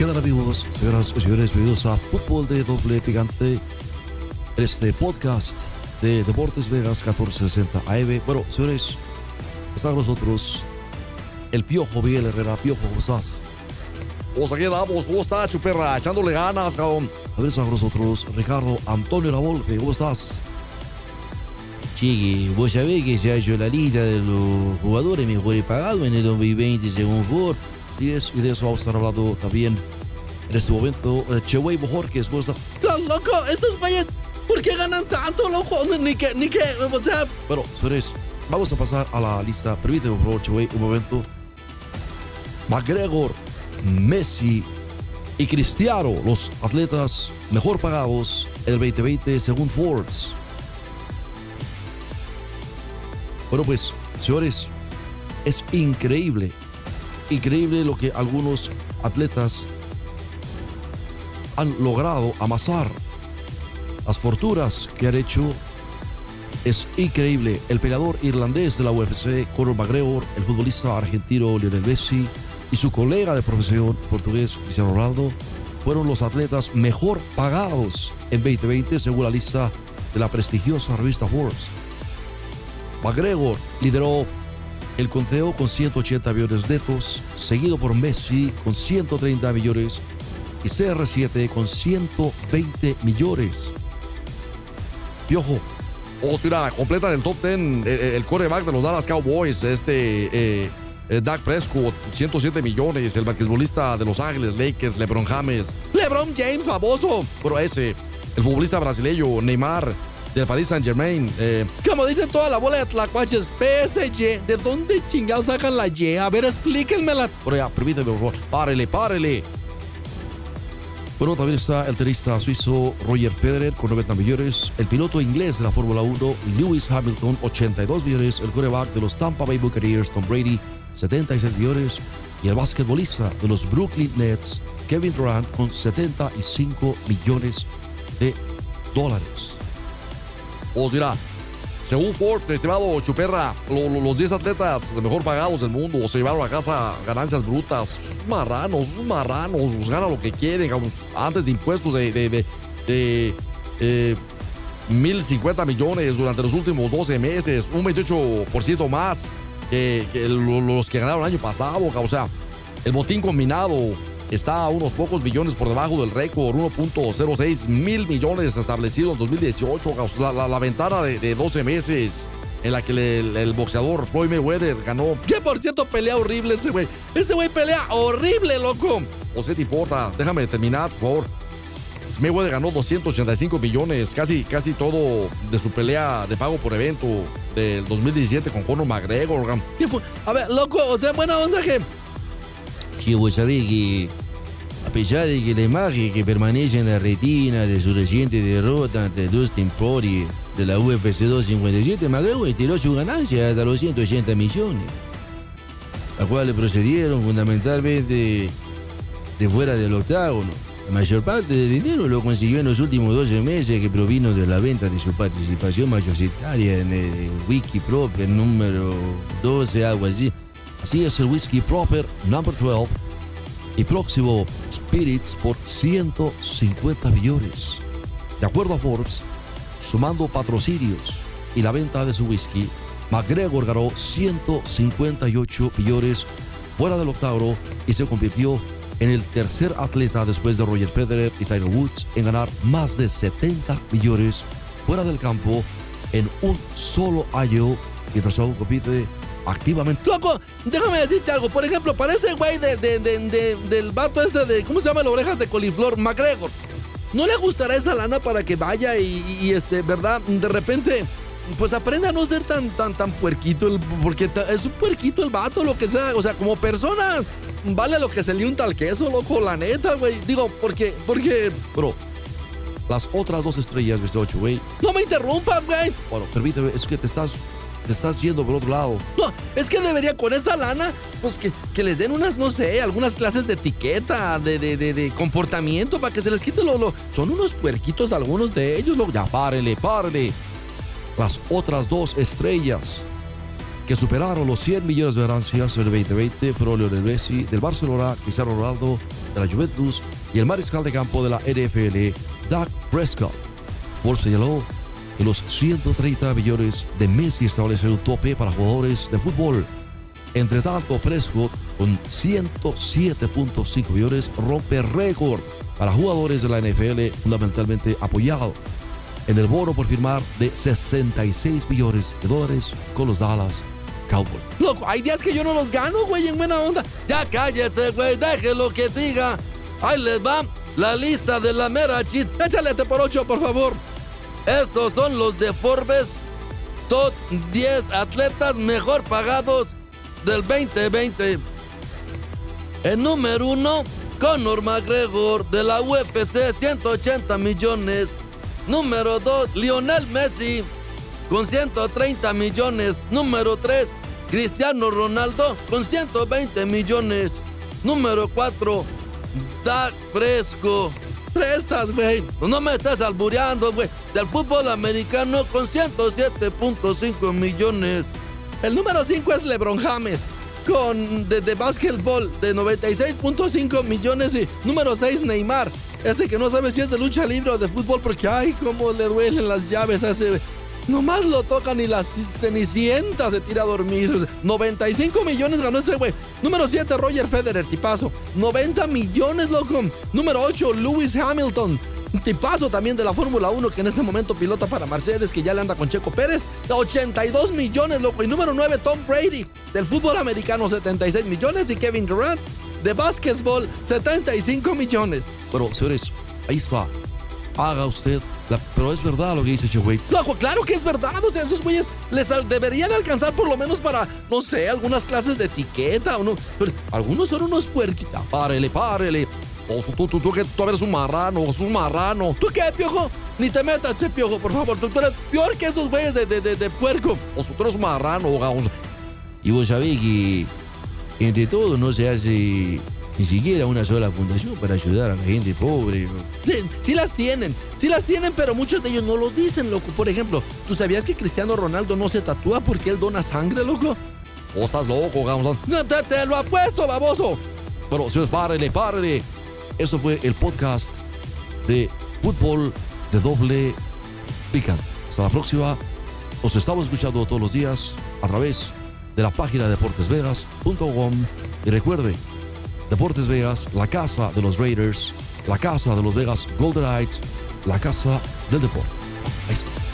¿Qué tal amigos, señoras y señores? Bienvenidos a Fútbol de Doble Picante, este podcast de Deportes Vegas 1460 AM. Bueno, señores, está con nosotros el Piojo Miguel Herrera. Piojo, ¿cómo estás? Pues aquí andamos, ¿cómo estás, chuperra? Echándole ganas, cabrón. A ver, está con nosotros Ricardo Antonio Lavolpe. ¿Cómo estás? Chiqui, vos sabés que se ha hecho la lista de los jugadores mejores pagados en el 2020 según Ford. Y, es, y de eso vamos a estar hablando también en este momento. Eh, Chewey Bojorquez, ¿cómo está? Loco, estos güeyes, ¿por qué ganan tanto, loco? Ni que, ni que, o sea, Bueno, señores, vamos a pasar a la lista. Permíteme, por favor, Chewey, un momento. McGregor, Messi y Cristiano, los atletas mejor pagados en el 2020 según Forbes. Bueno, pues, señores, es increíble, increíble lo que algunos atletas han logrado amasar. Las fortunas que han hecho es increíble. El peleador irlandés de la UFC, Conor McGregor, el futbolista argentino Lionel Messi y su colega de profesión portugués Cristiano Ronaldo fueron los atletas mejor pagados en 2020 según la lista de la prestigiosa revista Forbes. McGregor lideró el conteo con 180 millones netos, seguido por Messi con 130 millones y CR7 con 120 millones. Piojo, Oh, sí, mira, completan el top 10 eh, el coreback de los Dallas Cowboys, este eh, eh, Dak Prescott, 107 millones, el basquetbolista de Los Ángeles Lakers, LeBron James, LeBron James, baboso, pero ese, el futbolista brasileño Neymar del Paris Saint Germain, eh, como dicen toda la bola de tlacuaches, PSG, ¿de dónde chingados sacan la Y? A ver, explíquenmela. Pero ya, permíteme, por favor. Párele, párele. Bueno, también está el tenista suizo Roger Federer con 90 millones, el piloto inglés de la Fórmula 1 Lewis Hamilton 82 millones, el quarterback de los Tampa Bay Buccaneers Tom Brady 76 millones y el basquetbolista de los Brooklyn Nets Kevin Durant con 75 millones de dólares. Mira, según Forbes, estimado Chuperra, lo- lo- los 10 atletas mejor pagados del mundo se llevaron a casa ganancias brutas. Sus marranos, sus marranos, pues, ganan lo que quieren, antes de impuestos de, de, de, de, eh, 1.050 millones durante los últimos 12 meses, un 28% más que, que lo- los que ganaron el año pasado. O sea, el botín combinado está a unos pocos millones por debajo del récord, 1.06 mil millones establecido en 2018. cabrón. La, la- ventana de, de 12 meses en la que el, boxeador Floyd Mayweather ganó. Que por cierto, pelea horrible ese güey. Ese güey pelea horrible, loco. ¿O qué te? Déjame terminar, por favor. Mayweather ganó 285 millones, casi, casi todo de su pelea de pago por evento del 2017 con Conor McGregor. ¿Qué fue? A ver, loco, o sea, buena onda que. Que, a pesar de que la imagen que permanece en la retina de su reciente derrota ante Dustin Poirier de la UFC 257, McGregor estiró su ganancia hasta los 180 millones, las cuales procedieron fundamentalmente de fuera del octágono. La mayor parte del dinero lo consiguió en los últimos 12 meses que provino de la venta de su participación mayoritaria en el Wiki Proper número 12, algo así. Así es el whisky proper number 12 y próximo Spirits por 150 millones. De acuerdo a Forbes, sumando patrocinios y la venta de su whisky, McGregor ganó 158 millones fuera del octavo y se convirtió en el tercer atleta después de Roger Federer y Tiger Woods en ganar más de 70 millones fuera del campo en un solo año mientras aún compite activamente. Loco, déjame decirte algo. Por ejemplo, parece güey de, de- de- de- del vato este de. ¿Cómo se llama? La orejas de coliflor, McGregor. ¿No le gustará esa lana para que vaya y, este, verdad, de repente, pues aprenda a no ser tan, tan, tan puerquito, porque es un puerquito el vato, lo que sea. O sea, como persona, vale lo que se le unta al queso, loco, la neta, güey. Digo, porque, porque. Bro, las otras dos estrellas, Mr. Ocho, güey. No me interrumpas, güey. Bueno, permíteme, es que te estás, te estás yendo por otro lado. No, es que debería con esa lana, pues que, que les den unas, no sé, algunas clases de etiqueta, de, de, de, comportamiento para que se les quite lo, lo- Son unos puerquitos algunos de ellos, lo, Ya, párele, párele. Las otras dos estrellas que superaron los 100 millones de ganancias en el 2020 fueron Lionel Messi del Barcelona, Cristiano Ronaldo de la Juventus y el mariscal de campo de la NFL, Dak Prescott. Forbes señaló que los 130 millones de Messi establecen un tope para jugadores de fútbol. Entre tanto, Prescott, con 107.5 millones, rompe récord para jugadores de la NFL fundamentalmente apoyado en el bono por firmar de 66 millones de dólares con los Dallas Cowboys. Loco, hay días que yo no los gano, güey, en buena onda. Ya cállese, güey, déjelo que siga. Ahí les va la lista de la mera chit. Échale por ocho, por favor. Estos son los de Forbes, top 10 atletas mejor pagados del 2020. El número uno, Conor McGregor de la UFC, 180 millones. Número 2, Lionel Messi con 130 millones. Número 3, Cristiano Ronaldo con 120 millones. Número 4, Dak Fresco. Prestas, güey. No me estás albureando, güey. Del fútbol americano con 107.5 millones. El número 5 es LeBron James. Con de, de básquetbol de 96.5 millones. Y número 6, Neymar. Ese que no sabe si es de lucha libre o de fútbol porque, ay, cómo le duelen las llaves a ese. Nomás lo tocan y la cenicienta se tira a dormir. 95 millones ganó ese güey. Número 7, Roger Federer, tipazo. 90 millones, loco. Número 8, Lewis Hamilton. Tipazo también de la Fórmula 1 que en este momento pilota para Mercedes, que ya le anda con Checo Pérez. 82 millones, loco. Y número 9, Tom Brady, del fútbol americano, 76 millones. Y Kevin Durant, de básquetbol, 75 millones. Bueno, señores, ahí está. Haga usted pero es verdad lo que dice güey. Claro, que es verdad. O sea, esos güeyes les deberían alcanzar por lo menos para, no sé, algunas clases de etiqueta o no. Algunos son unos puerquitos. Párele, párele. O tú, tú, tú, que tú eres un marrano, o un marrano. ¿Tú qué, piojo? Ni te metas, che, piojo, por favor. Tú, eres peor que esos güeyes de, de, de, puerco. O tú eres un marrano, vamos. Y vos sabés que entre todo no se hace ni siquiera una sola fundación para ayudar a la gente pobre. Sí, sí las tienen, sí las tienen, pero muchos de ellos no los dicen, loco. Por ejemplo, ¿tú sabías que Cristiano Ronaldo no se tatúa porque él dona sangre, loco? ¿O estás loco, Gamson? No, te, te, lo apuesto, baboso. Bueno, señores, párele, párele. Esto fue el podcast de fútbol de doble picante. Hasta la próxima. Os estamos escuchando todos los días a través de la página de deportesvegas.com y recuerde, Deportes Vegas, la casa de los Raiders, la casa de los Vegas Golden Knights, la casa del deporte. Ahí está.